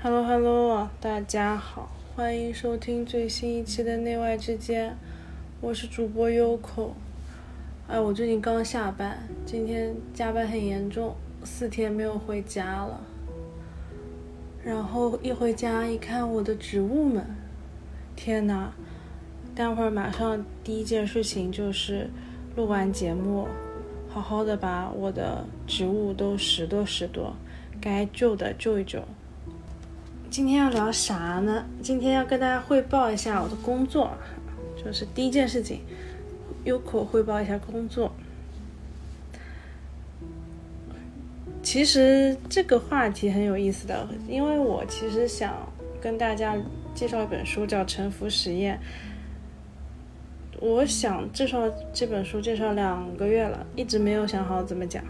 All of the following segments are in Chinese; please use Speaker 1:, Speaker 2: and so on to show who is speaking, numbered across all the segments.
Speaker 1: Hello Hello，大家好，欢迎收听最新一期的内外之间，我是主播 Yoko。哎，我最近刚下班，今天加班很严重，四天没有回家了。然后一回家一看我的植物们，天呐！待会儿马上第一件事情就是录完节目，好好的把我的植物都拾掇拾掇，该救的救一救。今天要聊啥呢？今天要跟大家汇报一下我的工作，就是第一件事情，优口汇报一下工作。其实这个话题很有意思的，因为我其实想跟大家介绍一本书，叫《沉浮实验》。我想介绍这本书介绍两个月了，一直没有想好怎么讲。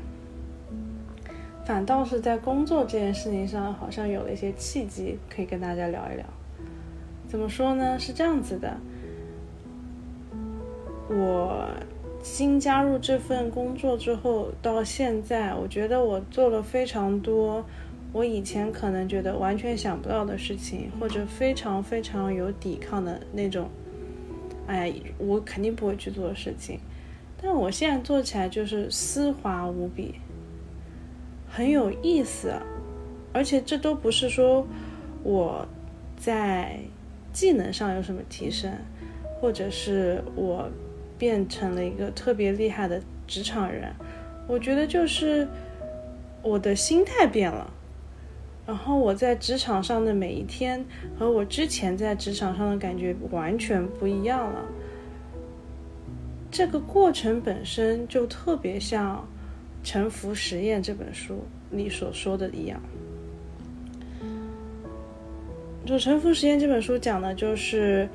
Speaker 1: 反倒是在工作这件事情上，好像有了一些契机，可以跟大家聊一聊。怎么说呢？是这样子的，我新加入这份工作之后，到现在，我觉得我做了非常多我以前可能觉得完全想不到的事情，或者非常非常有抵抗的那种。哎，我肯定不会去做的事情，但我现在做起来就是丝滑无比，很有意思，而且这都不是说我在技能上有什么提升，或者是我变成了一个特别厉害的职场人，我觉得就是我的心态变了。然后我在职场上的每一天和我之前在职场上的感觉完全不一样了。这个过程本身就特别像《沉浮实验》这本书里所说的一样。就《沉浮实验》这本书讲的就是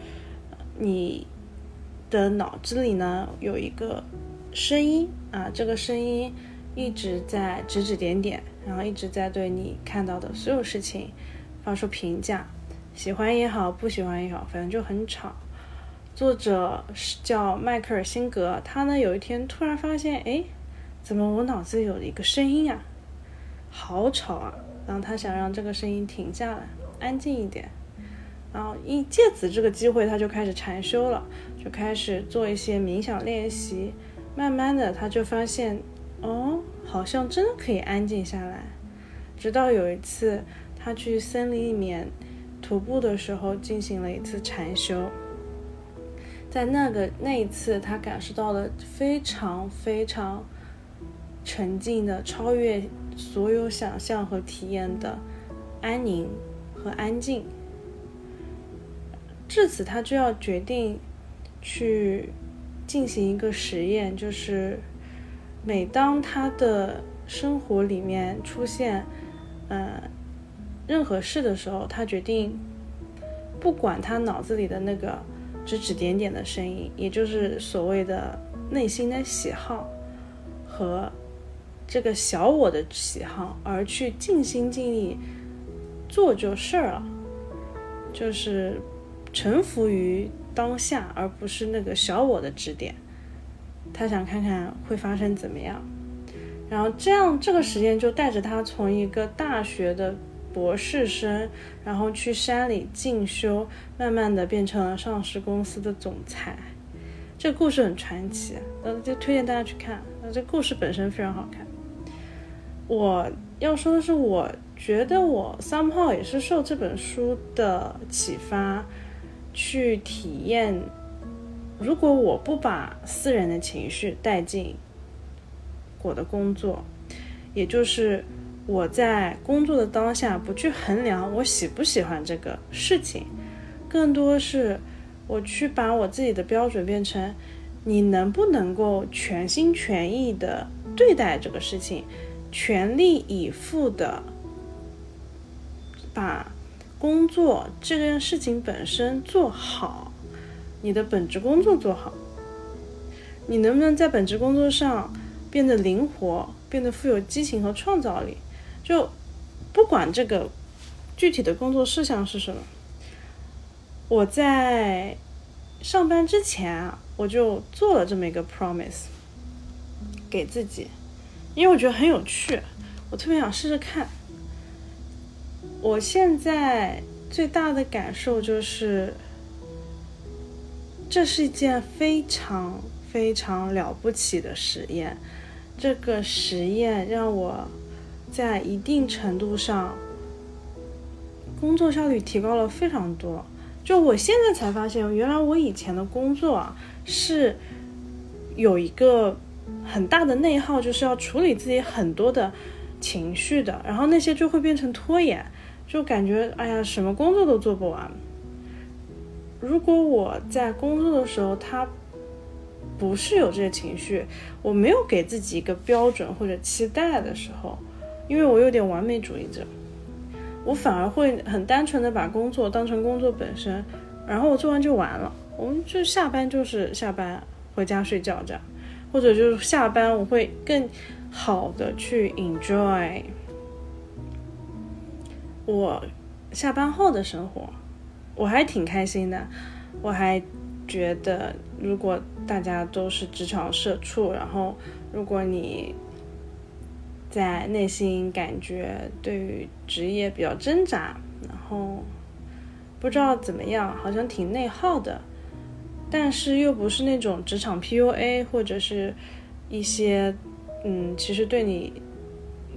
Speaker 1: 你的脑子里呢有一个声音啊，这个声音一直在指指点点。然后一直在对你看到的所有事情发出评价，喜欢也好，不喜欢也好，反正就很吵。作者是叫迈克尔辛格，他呢有一天突然发现，哎，怎么我脑子有一个声音啊？好吵啊！然后他想让这个声音停下来，安静一点。然后一借此这个机会，他就开始禅修了，就开始做一些冥想练习。慢慢的，他就发现，哦。好像真的可以安静下来，直到有一次他去森林里面徒步的时候，进行了一次禅修。在那个那一次，他感受到了非常非常沉静的、超越所有想象和体验的安宁和安静。至此，他就要决定去进行一个实验，就是。每当他的生活里面出现，呃，任何事的时候，他决定，不管他脑子里的那个指指点点的声音，也就是所谓的内心的喜好和这个小我的喜好，而去尽心尽力做就事儿了，就是臣服于当下，而不是那个小我的指点。他想看看会发生怎么样，然后这样这个实验就带着他从一个大学的博士生，然后去山里进修，慢慢的变成了上市公司的总裁。这故事很传奇，呃，就推荐大家去看。那这故事本身非常好看。我要说的是，我觉得我 somehow 也是受这本书的启发，去体验。如果我不把私人的情绪带进我的工作，也就是我在工作的当下不去衡量我喜不喜欢这个事情，更多是我去把我自己的标准变成你能不能够全心全意的对待这个事情，全力以赴的把工作这件事情本身做好。你的本职工作做好，你能不能在本职工作上变得灵活，变得富有激情和创造力？就不管这个具体的工作事项是什么，我在上班之前啊，我就做了这么一个 promise 给自己，因为我觉得很有趣，我特别想试试看。我现在最大的感受就是，这是一件非常非常了不起的实验。这个实验让我在一定程度上工作效率提高了非常多。就我现在才发现，原来我以前的工作啊是有一个很大的内耗，就是要处理自己很多的情绪的，然后那些就会变成拖延，就感觉哎呀，什么工作都做不完。如果我在工作的时候，他不是有这些情绪，我没有给自己一个标准或者期待的时候，因为我有点完美主义者。我反而会很单纯的把工作当成工作本身，然后我做完就完了，我们就下班就是下班，回家睡觉这样，或者就是下班我会更好的去 enjoy 我下班后的生活，我还挺开心的，我还觉得如果大家都是职场社畜，然后如果你。在内心感觉对于职业比较挣扎，然后不知道怎么样，好像挺内耗的，但是又不是那种职场 PUA 或者是一些嗯，其实对你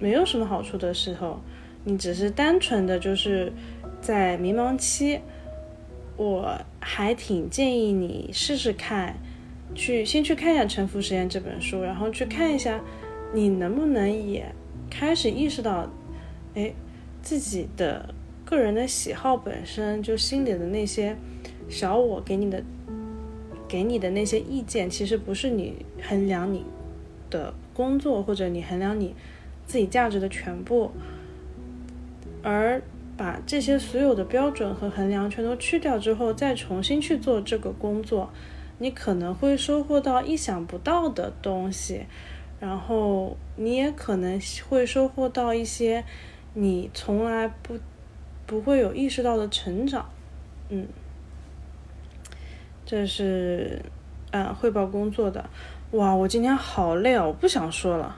Speaker 1: 没有什么好处的时候，你只是单纯的就是在迷茫期，我还挺建议你试试看，去先去看一下《沉浮实验》这本书，然后去看一下。你能不能也开始意识到，哎，自己的个人的喜好本身就心里的那些小我给你的给你的那些意见，其实不是你衡量你的工作或者你衡量你自己价值的全部，而把这些所有的标准和衡量全都去掉之后，再重新去做这个工作，你可能会收获到意想不到的东西。然后你也可能会收获到一些你从来不不会有意识到的成长，嗯，这是嗯汇报工作的。哇，我今天好累哦，我不想说了，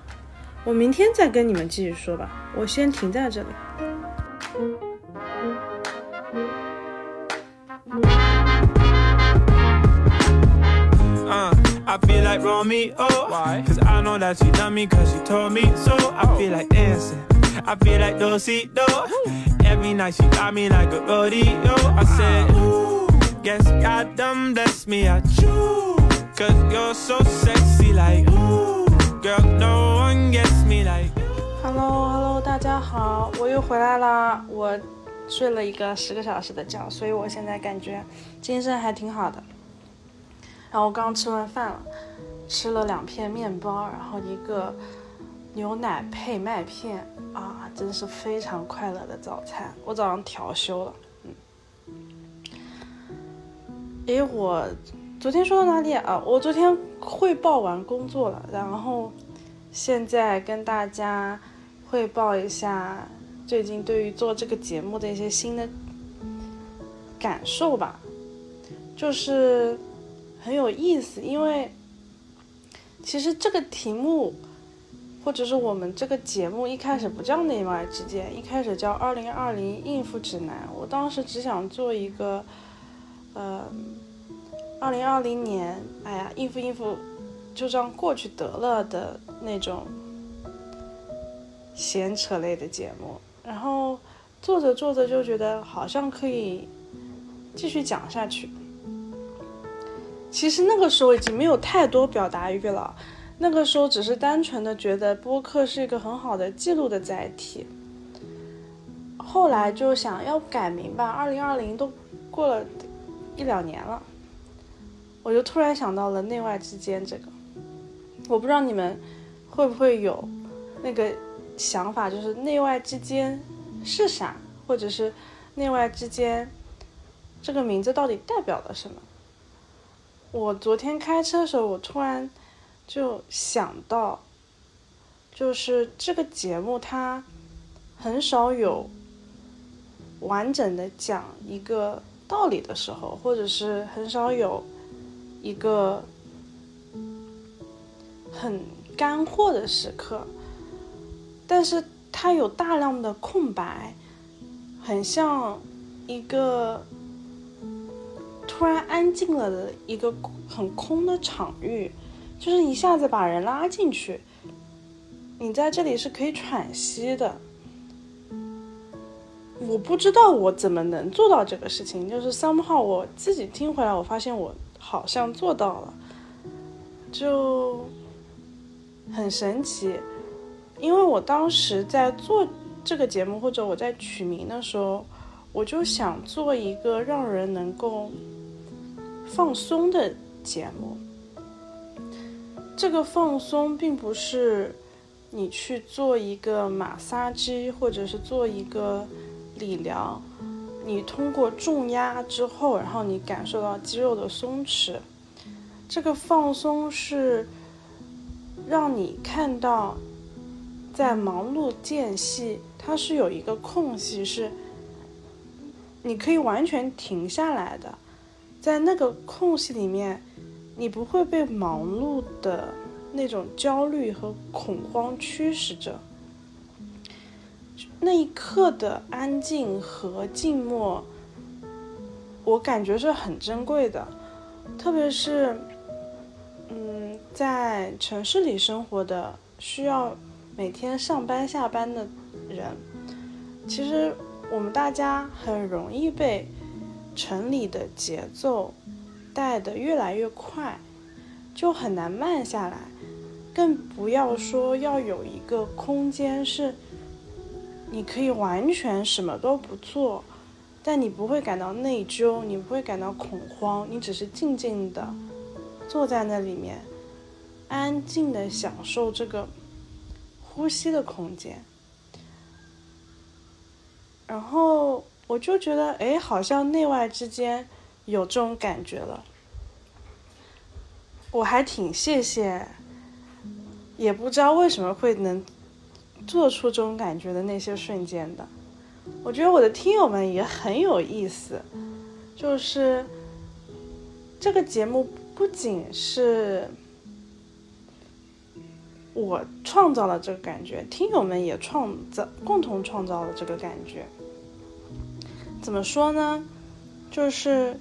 Speaker 1: 我明天再跟你们继续说吧，我先停在这里。I feel like Romeo. Why? Cause I know that she love me cause she told me so. I feel like dancing. I feel like dosido Every night she got me like a rodeo. I said, Ooh, guess God done bless me. I choose. Cause you're so sexy like, Ooh, girl, no one gets me like. Hello, Hello，大家好，我又回来啦。我睡了一个十个小时的觉，所以我现在感觉精神还挺好的。然后我刚吃完饭了，吃了两片面包，然后一个牛奶配麦片啊，真是非常快乐的早餐。我早上调休了，诶，我昨天说到哪里啊？我昨天汇报完工作了，然后现在跟大家汇报一下最近对于做这个节目的一些新的感受吧，就是。很有意思，因为其实这个题目，或者是我们这个节目一开始不叫内外之间，一开始叫《二零二零应付指南》。我当时只想做一个，呃，二零二零年，哎呀，应付应付，就这样过去得了的那种闲扯类的节目。然后做着做着就觉得好像可以继续讲下去。其实那个时候已经没有太多表达欲了，那个时候只是单纯的觉得播客是一个很好的记录的载体。后来就想要改名吧，二零二零都过了一两年了，我就突然想到了内外之间这个，我不知道你们会不会有那个想法，就是内外之间是啥，或者是内外之间这个名字到底代表了什么？我昨天开车的时候，我突然就想到，就是这个节目它很少有完整的讲一个道理的时候，或者是很少有一个很干货的时刻，但是它有大量的空白，很像一个突然安静了的一个很空的场域，就是一下子把人拉进去，你在这里是可以喘息的。我不知道我怎么能做到这个事情，就是 somehow 我自己听回来，我发现我好像做到了，就很神奇。因为我当时在做这个节目，或者我在取名的时候，我就想做一个让人能够放松的节目。这个放松并不是你去做一个马杀鸡，或者是做一个。理疗，你通过重压之后，然后你感受到肌肉的松弛，这个放松是让你看到，在忙碌间隙，它是有一个空隙，是你可以完全停下来的，在那个空隙里面，你不会被忙碌的那种焦虑和恐慌驱使着。那一刻的安静和静默，我感觉是很珍贵的，特别是，嗯，在城市里生活的需要每天上班下班的人，其实我们大家很容易被城里的节奏带得越来越快，就很难慢下来，更不要说要有一个空间是。你可以完全什么都不做，但你不会感到内疚，你不会感到恐慌，你只是静静的坐在那里面，安静的享受这个呼吸的空间。然后我就觉得，哎，好像内外之间有这种感觉了。我还挺谢谢，也不知道为什么会能。做出这种感觉的那些瞬间的，我觉得我的听友们也很有意思，就是这个节目不仅是我创造了这个感觉，听友们也创造共同创造了这个感觉。怎么说呢？就是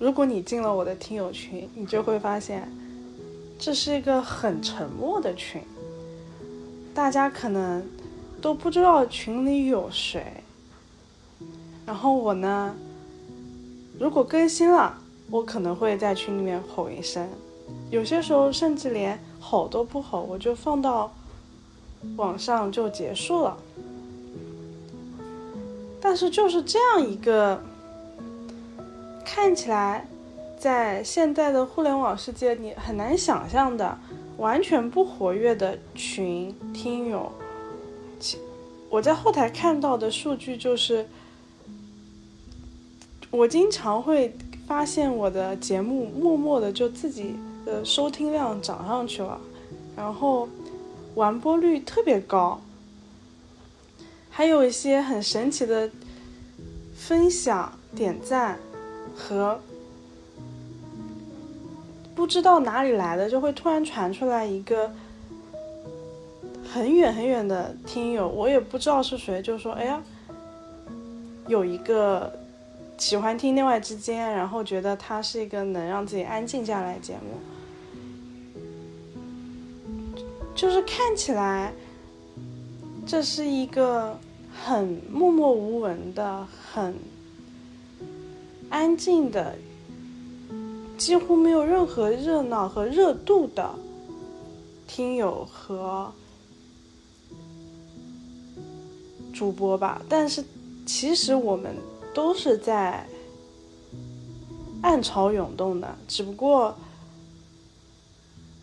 Speaker 1: 如果你进了我的听友群，你就会发现这是一个很沉默的群。大家可能都不知道群里有谁，然后我呢，如果更新了，我可能会在群里面吼一声，有些时候甚至连吼都不吼，我就放到网上就结束了。但是就是这样一个看起来在现在的互联网世界你很难想象的。完全不活跃的群听友，我在后台看到的数据就是，我经常会发现我的节目默默的就自己的收听量涨上去了，然后完播率特别高，还有一些很神奇的分享、点赞和。不知道哪里来的，就会突然传出来一个很远很远的听友，我也不知道是谁，就说：“哎呀，有一个喜欢听内外之间，然后觉得它是一个能让自己安静下来的节目，就是看起来这是一个很默默无闻的、很安静的。”几乎没有任何热闹和热度的听友和主播吧，但是其实我们都是在暗潮涌动的，只不过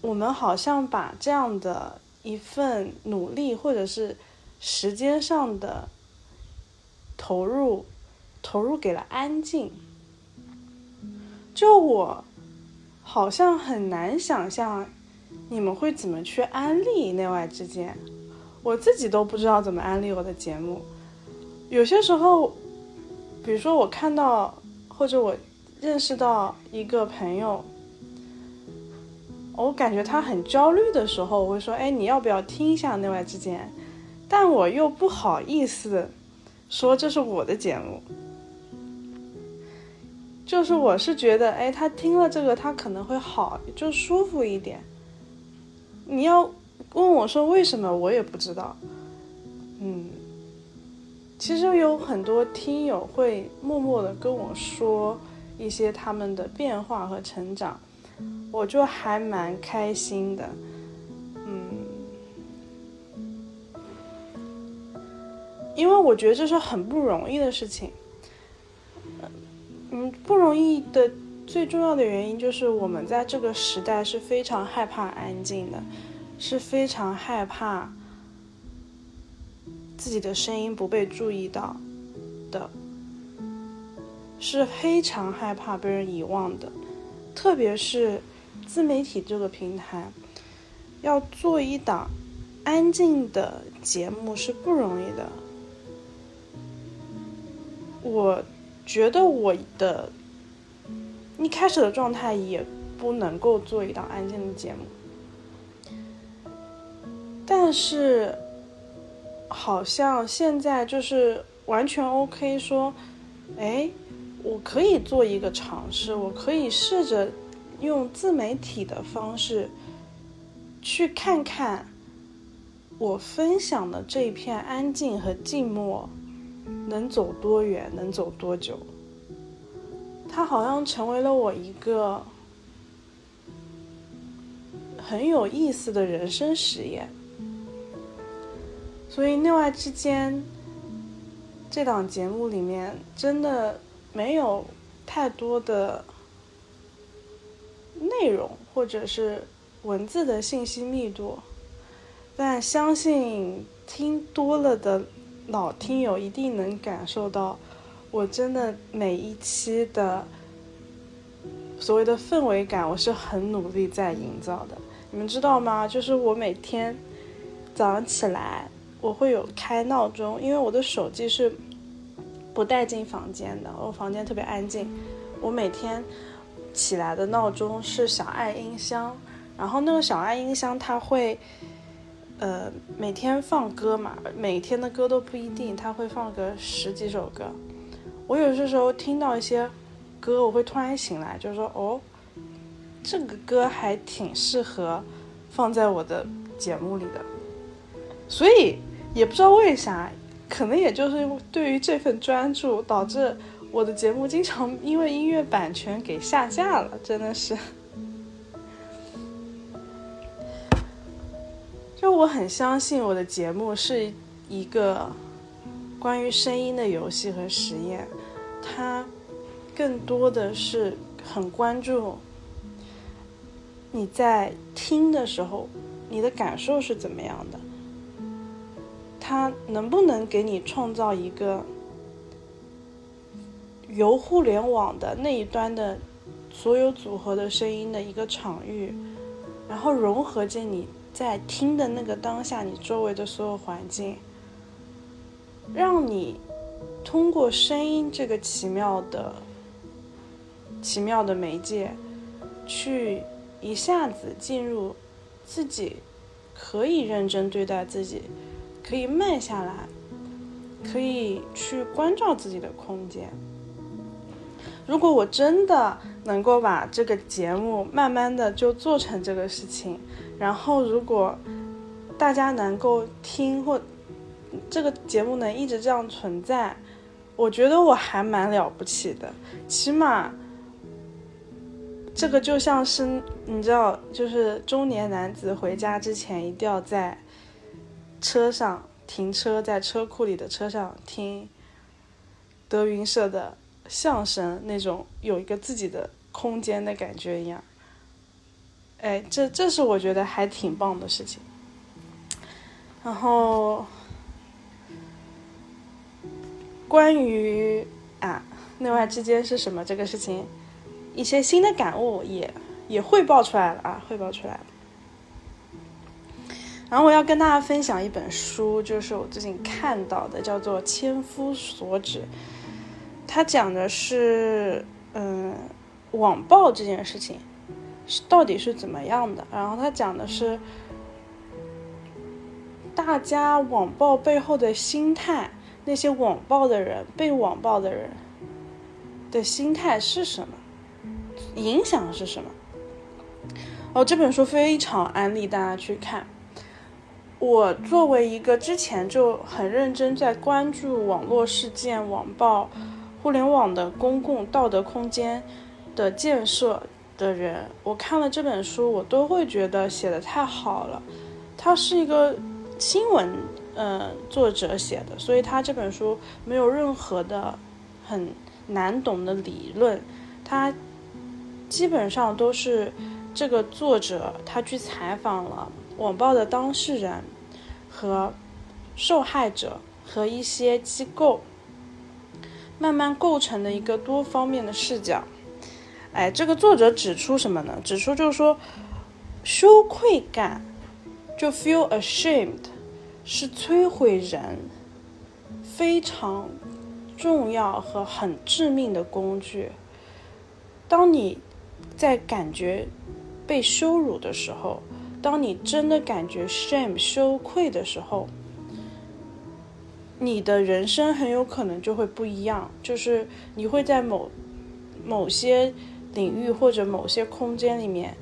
Speaker 1: 我们好像把这样的一份努力或者是时间上的投入投入给了安静。就我。好像很难想象，你们会怎么去安利内外之间？我自己都不知道怎么安利我的节目。有些时候，比如说我看到或者我认识到一个朋友，我感觉他很焦虑的时候，我会说：“哎，你要不要听一下内外之间？”但我又不好意思说这是我的节目，就是我是觉得，哎，他听了这个，他可能会好，就舒服一点。你要问我说为什么，我也不知道。嗯，其实有很多听友会默默的跟我说一些他们的变化和成长，我就还蛮开心的。嗯因为我觉得这是很不容易的事情，嗯，不容易的最重要的原因就是我们在这个时代是非常害怕安静的，是非常害怕自己的声音不被注意到的，是非常害怕被人遗忘的，特别是自媒体这个平台，要做一档安静的节目是不容易的。我觉得我的一开始的状态也不能够做一档安静的节目，但是好像现在就是完全 OK，说，哎，我可以做一个尝试，我可以试着用自媒体的方式去看看我分享的这一片安静和静默。能走多远，能走多久？它好像成为了我一个很有意思的人生实验。所以内外之间这档节目里面真的没有太多的内容或者是文字的信息密度，但相信听多了的。老听友一定能感受到，我真的每一期的所谓的氛围感，我是很努力在营造的。你们知道吗？就是我每天早上起来，我会有开闹钟，因为我的手机是不带进房间的，我房间特别安静。我每天起来的闹钟是小爱音箱，然后那个小爱音箱它会。呃，每天放歌嘛，每天的歌都不一定，他会放个十几首歌。我有些时候听到一些歌，我会突然醒来，就是说哦，这个歌还挺适合放在我的节目里的。所以也不知道为啥，可能也就是对于这份专注，导致我的节目经常因为音乐版权给下架了，真的是。就我很相信我的节目是一个关于声音的游戏和实验，它更多的是很关注你在听的时候你的感受是怎么样的，它能不能给你创造一个由互联网的那一端的所有组合的声音的一个场域，然后融合进你。在听的那个当下，你周围的所有环境，让你通过声音这个奇妙的、奇妙的媒介，去一下子进入自己可以认真对待自己，可以慢下来，可以去关照自己的空间。如果我真的能够把这个节目慢慢的就做成这个事情。然后，如果大家能够听或这个节目能一直这样存在，我觉得我还蛮了不起的。起码，这个就像是你知道，就是中年男子回家之前一定要在车上停车，在车库里的车上听德云社的相声，那种有一个自己的空间的感觉一样。哎，这这是我觉得还挺棒的事情。然后，关于啊内外之间是什么这个事情，一些新的感悟也也汇报出来了啊，汇报出来了。然后我要跟大家分享一本书，就是我最近看到的，叫做《千夫所指》，它讲的是嗯网暴这件事情。到底是怎么样的？然后他讲的是大家网暴背后的心态，那些网暴的人、被网暴的人的心态是什么，影响是什么。哦，这本书非常安利大家去看。我作为一个之前就很认真在关注网络事件、网暴、互联网的公共道德空间的建设的人，我看了这本书，我都会觉得写的太好了。它是一个新闻，呃，作者写的，所以他这本书没有任何的很难懂的理论，他基本上都是。这个作者他去采访了网暴的当事人和受害者和一些机构，慢慢构成的一个多方面的视角。哎，这个作者指出什么呢？指出就是说，羞愧感就 feel ashamed 是摧毁人非常重要和很致命的工具。当你在感觉。被羞辱的时候，当你真的感觉 shame 羞愧的时候，你的人生很有可能就会不一样。就是你会在某某些领域或者某些空间里面，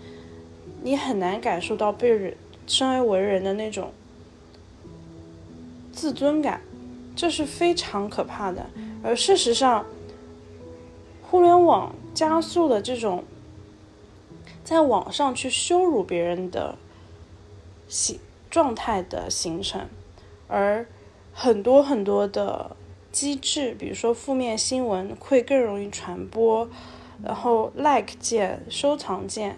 Speaker 1: 你很难感受到被人生而为人的那种自尊感，这是非常可怕的。而事实上，互联网加速了这种。在网上去羞辱别人的形状态的形成，而很多很多的机制，比如说负面新闻会更容易传播，然后 like 键、收藏键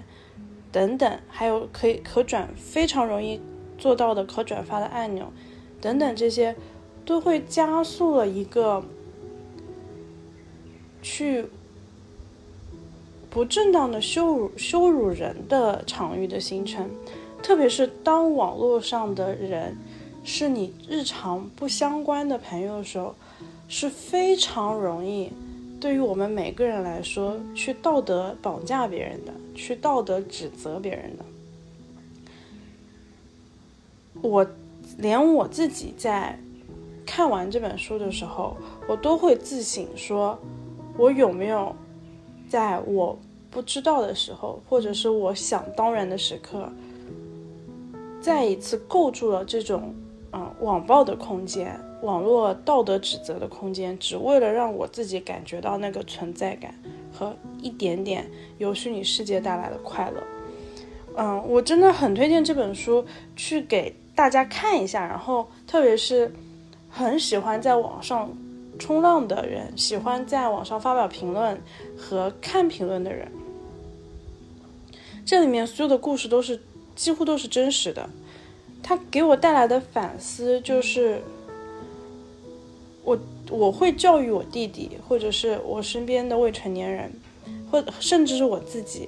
Speaker 1: 等等，还有可以可转非常容易做到的可转发的按钮等等，这些都会加速了一个去。不正当的羞辱羞辱人的场域的形成，特别是当网络上的人是你日常不相关的朋友的时候，是非常容易对于我们每个人来说去道德绑架别人的，去道德指责别人的。我连我自己在看完这本书的时候，我都会自省说，我有没有。在我不知道的时候，或者是我想当然的时刻，再一次构筑了这种啊网暴的空间、网络道德指责的空间，只为了让我自己感觉到那个存在感和一点点由虚拟世界带来的快乐。嗯，我真的很推荐这本书去给大家看一下，然后特别是很喜欢在网上。冲浪的人喜欢在网上发表评论和看评论的人，这里面所有的故事都是几乎都是真实的。它给我带来的反思就是，我我会教育我弟弟，或者是我身边的未成年人，或甚至是我自己，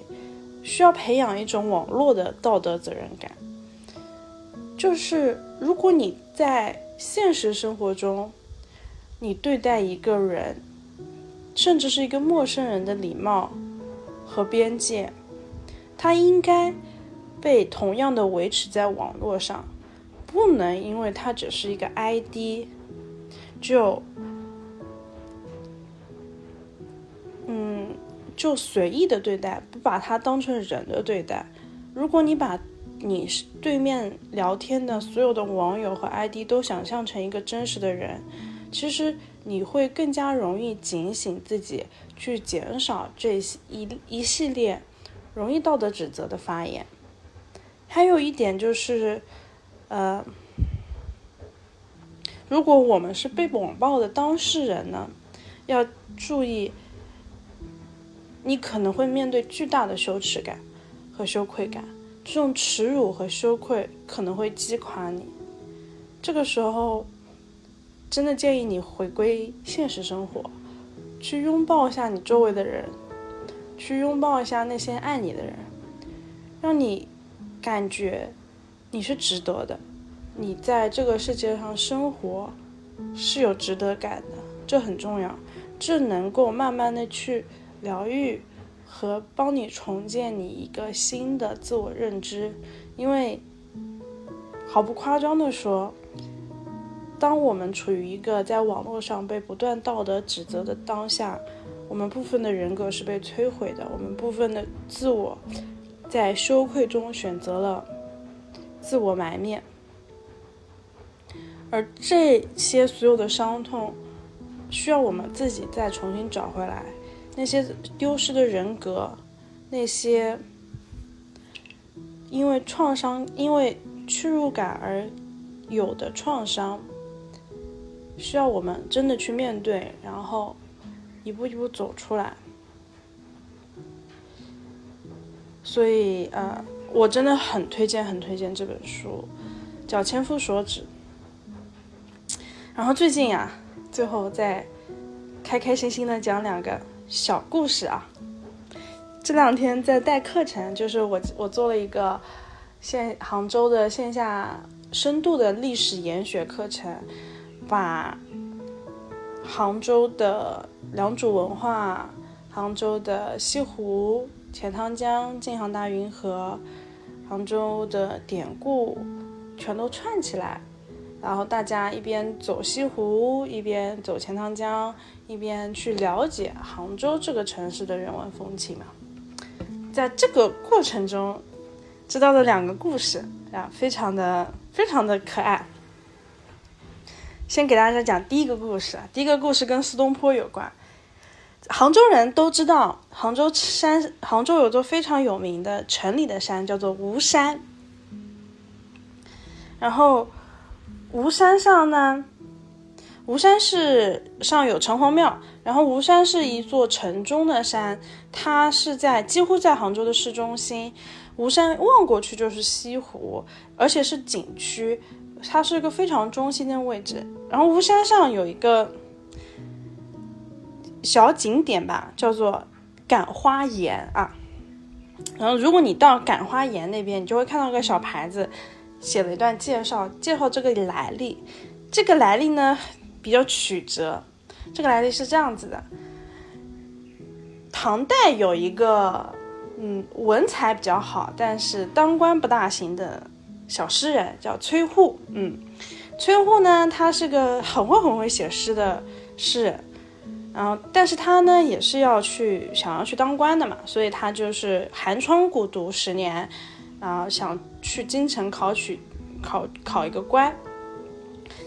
Speaker 1: 需要培养一种网络的道德责任感。就是如果你在现实生活中，你对待一个人，甚至是一个陌生人的礼貌和边界，他应该被同样的维持在网络上，不能因为他只是一个 ID，就，嗯，就随意的对待，不把他当成人的对待。如果你把你是对面聊天的所有的网友和 ID 都想象成一个真实的人。其实你会更加容易警醒自己，去减少这一一系列容易道德指责的发言。还有一点就是，呃，如果我们是被网暴的当事人呢，要注意，你可能会面对巨大的羞耻感和羞愧感，这种耻辱和羞愧可能会击垮你。这个时候。真的建议你回归现实生活，去拥抱一下你周围的人，去拥抱一下那些爱你的人，让你感觉你是值得的，你在这个世界上生活是有值得感的，这很重要，这能够慢慢的去疗愈和帮你重建你一个新的自我认知，因为毫不夸张的说。当我们处于一个在网络上被不断道德指责的当下，我们部分的人格是被摧毁的，我们部分的自我在羞愧中选择了自我埋灭，而这些所有的伤痛需要我们自己再重新找回来，那些丢失的人格，那些因为创伤、因为屈辱感而有的创伤。需要我们真的去面对，然后一步一步走出来。所以，呃，我真的很推荐，很推荐这本书，叫《千夫所指》。然后最近啊，最后再开开心心的讲两个小故事啊。这两天在带课程，就是我我做了一个线杭州的线下深度的历史研学课程。把杭州的良渚文化、杭州的西湖、钱塘江、京杭大运河、杭州的典故全都串起来，然后大家一边走西湖，一边走钱塘江，一边去了解杭州这个城市的人文风情嘛。在这个过程中，知道了两个故事啊，非常的非常的可爱。先给大家讲第一个故事，第一个故事跟苏东坡有关。杭州人都知道，杭州山，杭州有座非常有名的城里的山，叫做吴山。然后吴山上呢，吴山是上有城隍庙，然后吴山是一座城中的山，它是在几乎在杭州的市中心。吴山望过去就是西湖，而且是景区。它是一个非常中心的位置，然后吴山上有一个小景点吧，叫做感花岩啊。然后如果你到感花岩那边，你就会看到一个小牌子，写了一段介绍，介绍这个来历。这个来历呢比较曲折，这个来历是这样子的：唐代有一个嗯文采比较好，但是当官不大行的。小诗人叫崔护，嗯，崔护呢，他是个很会很会写诗的诗人，然后，但是他呢也是要去想要去当官的嘛，所以他就是寒窗苦读十年，然后想去京城考取考考一个官。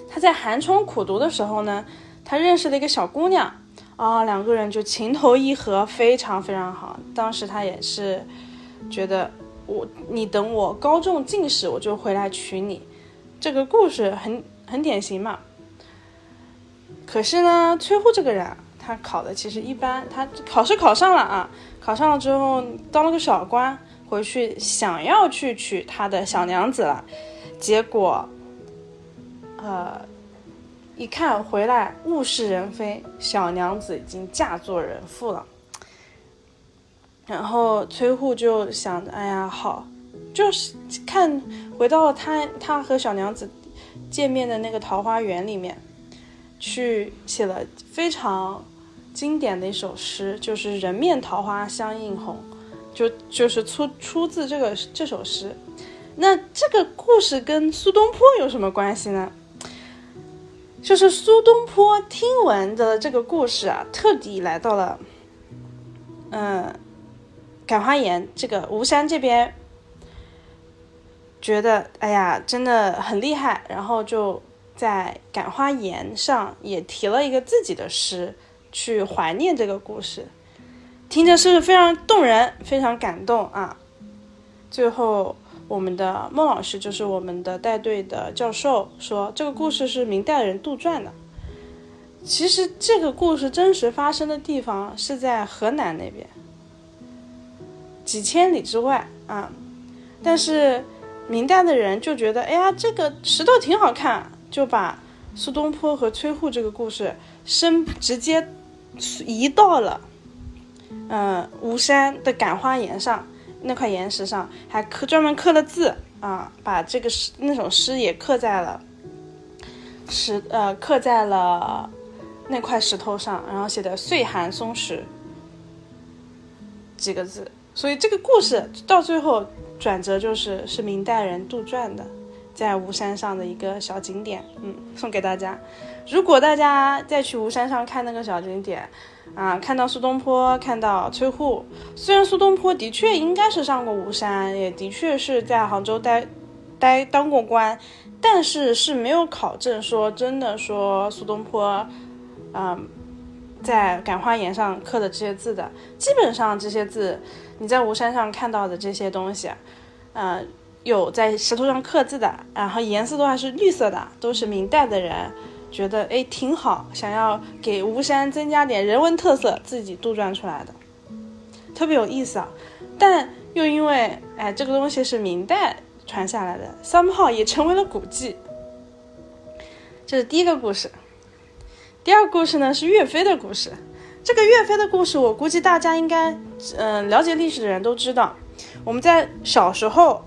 Speaker 1: 他在寒窗苦读的时候呢，他认识了一个小姑娘，啊，两个人就情投意合，非常非常好。当时他也是觉得。我你等我高中进士，我就回来娶你。这个故事很很典型嘛。可是呢，崔护这个人，他考的其实一般。他考试考上了啊，考上了之后当了个小官，回去想要去娶他的小娘子了。结果，呃，一看回来物是人非，小娘子已经嫁作人妇了。然后崔护就想着，哎呀，好，就是看回到了他他和小娘子见面的那个桃花源里面，去写了非常经典的一首诗，就是“人面桃花相映红”，就就是出出自这个这首诗。那这个故事跟苏东坡有什么关系呢？就是苏东坡听闻的这个故事啊，特地来到了，嗯。感花岩这个吴山这边，觉得哎呀真的很厉害，然后就在感花岩上也提了一个自己的诗，去怀念这个故事，听着是不是非常动人，非常感动啊？最后我们的孟老师就是我们的带队的教授说，这个故事是明代人杜撰的。其实这个故事真实发生的地方是在河南那边。几千里之外啊，但是明代的人就觉得，哎呀，这个石头挺好看，就把苏东坡和崔护这个故事生直接移到了，嗯，吴山的感花岩上那块岩石上，还刻专门刻了字啊，把这个诗那首诗也刻在了石呃刻在了那块石头上，然后写的“岁寒松石”几个字。所以这个故事到最后转折就是是明代人杜撰的，在吴山上的一个小景点，嗯，送给大家。如果大家再去吴山上看那个小景点，啊，看到苏东坡，看到崔护，虽然苏东坡的确应该是上过吴山，也的确是在杭州待待当过官，但是是没有考证说真的说苏东坡，嗯，在感化岩上刻的这些字的。基本上这些字，你在吴山上看到的这些东西，呃，有在石头上刻字的，然后颜色都还是绿色的，都是明代的人。觉得哎挺好，想要给吴山增加点人文特色，自己杜撰出来的，特别有意思啊。但又因为哎这个东西是明代传下来的，三炮也成为了古迹。这是第一个故事。第二个故事呢是岳飞的故事。这个岳飞的故事，我估计大家应该嗯了解历史的人都知道。我们在小时候，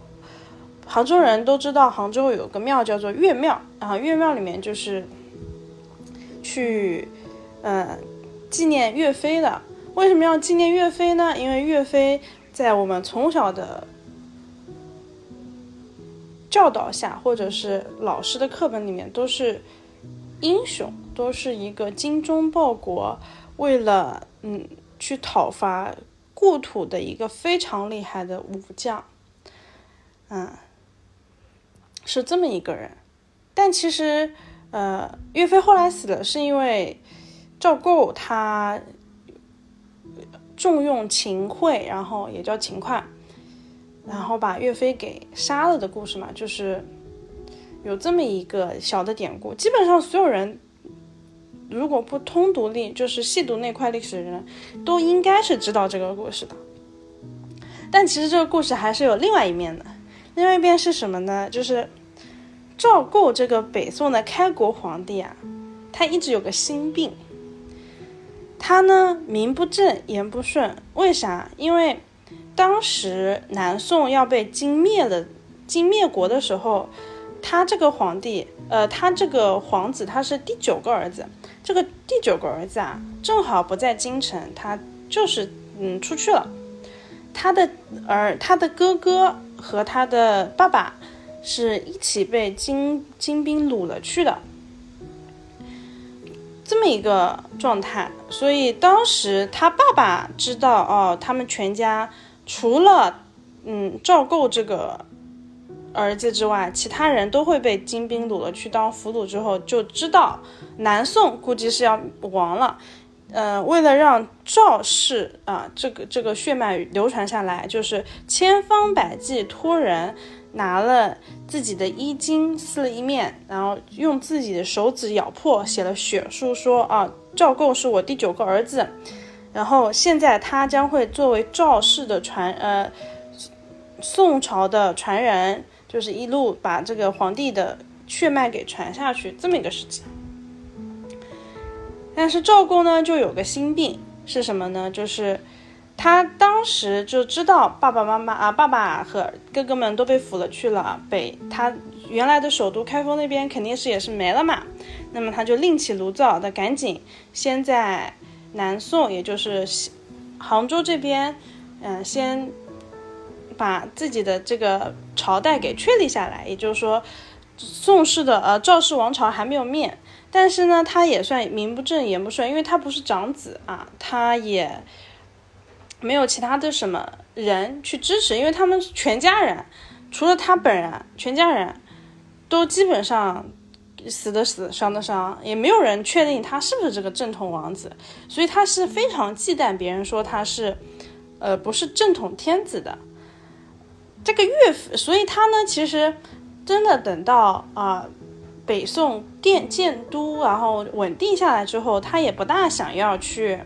Speaker 1: 杭州人都知道杭州有个庙叫做岳庙，然后岳庙里面就是。去，呃，纪念岳飞的。为什么要纪念岳飞呢？因为岳飞在我们从小的教导下，或者是老师的课本里面，都是英雄，都是一个精忠报国，为了嗯去讨伐故土的一个非常厉害的武将。嗯，是这么一个人。但其实。呃，岳飞后来死了，是因为赵构他重用秦桧，然后也叫秦桧，然后把岳飞给杀了的故事嘛，就是有这么一个小的典故。基本上所有人如果不通读历，就是细读那块历史的人，都应该是知道这个故事的。但其实这个故事还是有另外一面的，另外一边是什么呢？就是。赵构这个北宋的开国皇帝啊，他一直有个心病。他呢名不正言不顺，为啥？因为当时南宋要被金灭了，金灭国的时候，他这个皇帝，呃，他这个皇子他是第九个儿子，这个第九个儿子啊，正好不在京城，他就是嗯出去了。他的儿，他的哥哥和他的爸爸。是一起被金金兵掳了去的，这么一个状态。所以当时他爸爸知道哦，他们全家除了嗯赵构这个儿子之外，其他人都会被金兵掳了去当俘虏。之后就知道南宋估计是要亡了。呃，为了让赵氏啊这个这个血脉流传下来，就是千方百计托人。拿了自己的衣襟撕了一面，然后用自己的手指咬破，写了血书，说啊，赵构是我第九个儿子，然后现在他将会作为赵氏的传呃宋朝的传人，就是一路把这个皇帝的血脉给传下去这么一个事情。但是赵构呢，就有个心病，是什么呢？就是。他当时就知道爸爸妈妈啊，爸爸和哥哥们都被俘了去了北，他原来的首都开封那边肯定是也是没了嘛。那么他就另起炉灶的，赶紧先在南宋，也就是杭州这边，嗯，先把自己的这个朝代给确立下来。也就是说，宋氏的呃赵氏王朝还没有灭，但是呢，他也算名不正言不顺，因为他不是长子啊，他也。没有其他的什么人去支持，因为他们全家人，除了他本人，全家人都基本上死的死，伤的伤，也没有人确定他是不是这个正统王子，所以他是非常忌惮别人说他是，呃，不是正统天子的。这个岳父，所以他呢，其实真的等到啊，北宋建建都，然后稳定下来之后，他也不大想要去。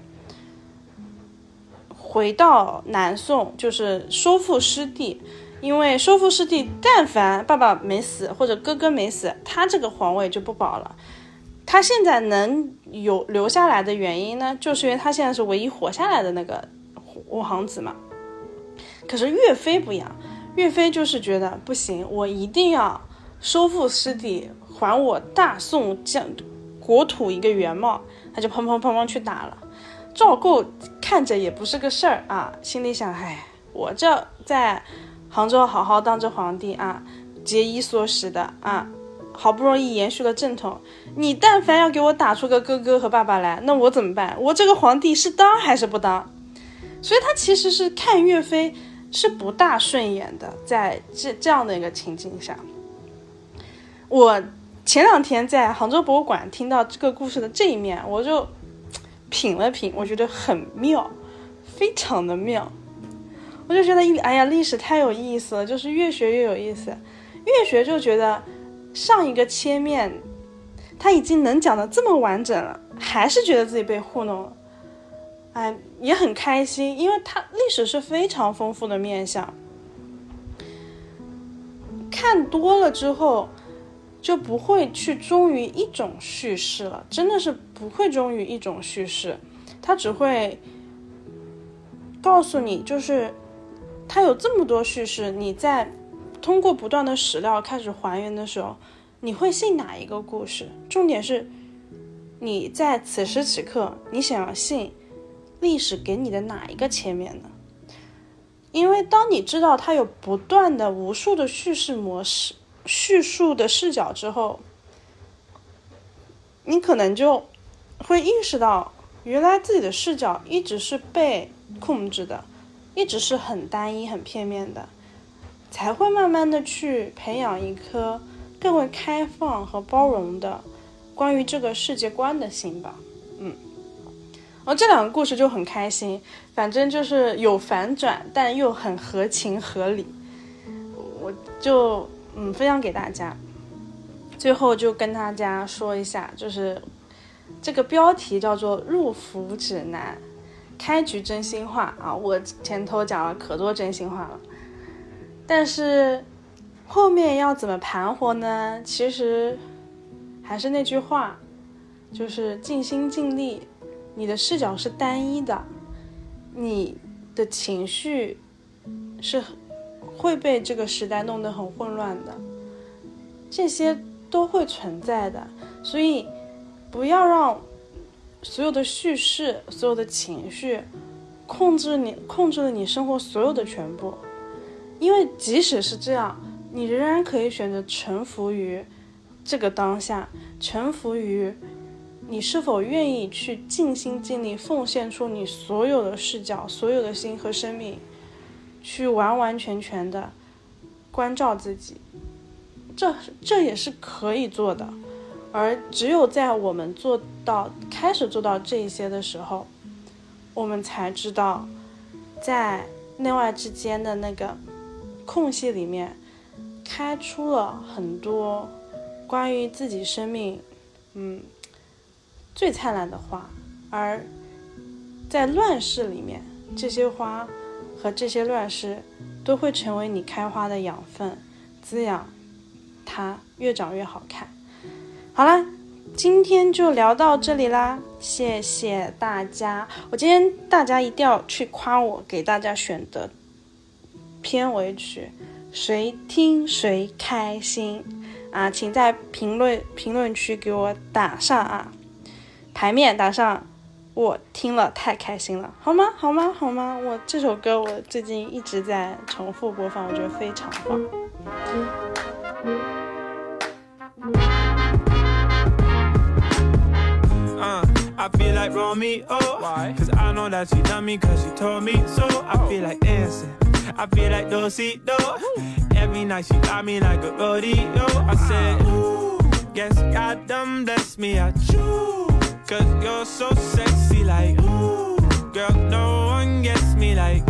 Speaker 1: 回到南宋就是收复失地，因为收复失地，但凡爸爸没死或者哥哥没死，他这个皇位就不保了。他现在能有留下来的原因呢，就是因为他现在是唯一活下来的那个五皇子嘛。可是岳飞不一样，岳飞就是觉得不行，我一定要收复失地，还我大宋将国土一个原貌，他就砰砰砰砰去打了。赵构看着也不是个事儿啊，心里想：哎，我这在杭州好好当着皇帝啊，节衣缩食的啊，好不容易延续了正统，你但凡要给我打出个哥哥和爸爸来，那我怎么办？我这个皇帝是当还是不当？所以他其实是看岳飞是不大顺眼的，在这这样的一个情境下，我前两天在杭州博物馆听到这个故事的这一面，我就品了品，我觉得很妙，非常的妙。我就觉得，哎呀，历史太有意思了，就是越学越有意思，越学就觉得上一个切面他已经能讲的这么完整了，还是觉得自己被糊弄了，哎，也很开心，因为他历史是非常丰富的面相，看多了之后就不会去忠于一种叙事了，真的是不会忠于一种叙事，他只会告诉你，就是。它有这么多叙事，你在通过不断的史料开始还原的时候，你会信哪一个故事？重点是，你在此时此刻，你想要信历史给你的哪一个切面呢？因为当你知道它有不断的无数的叙事模式、叙述的视角之后，你可能就会意识到，原来自己的视角一直是被控制的。一直是很单一、很片面的，才会慢慢的去培养一颗更为开放和包容的关于这个世界观的心吧。嗯，然后这两个故事就很开心，反正就是有反转，但又很合情合理。我就嗯分享给大家，最后就跟大家说一下，就是这个标题叫做《入伏指南》。开局真心话啊！我前头讲了可多真心话了，但是后面要怎么盘活呢？其实还是那句话，就是尽心尽力。你的视角是单一的，你的情绪是会被这个时代弄得很混乱的，这些都会存在的，所以不要让。所有的叙事，所有的情绪，控制你，控制了你生活所有的全部。因为即使是这样，你仍然可以选择臣服于这个当下，臣服于你是否愿意去尽心尽力奉献出你所有的视角、所有的心和生命，去完完全全的关照自己。这这也是可以做的。而只有在我们做到开始做到这一些的时候，我们才知道，在内外之间的那个空隙里面，开出了很多关于自己生命，嗯，最灿烂的花。而在乱世里面，这些花和这些乱世都会成为你开花的养分，滋养它越长越好看。好啦，今天就聊到这里啦，谢谢大家。我今天大家一定要去夸我给大家选的片尾曲，谁听谁开心啊！请在评论评论区给我打上啊，牌面打上，我听了太开心了，好吗？好吗？好吗？我这首歌我最近一直在重复播放，我觉得非常棒。I feel like Romeo. Why? Cause I know that she done me cause she told me so. I feel like dancing. I feel like Dosito. Every night she got me like a rodeo. I said, Ooh, guess God done bless me. I choose. Cause you're so sexy, like, ooh, girl, no one gets me like.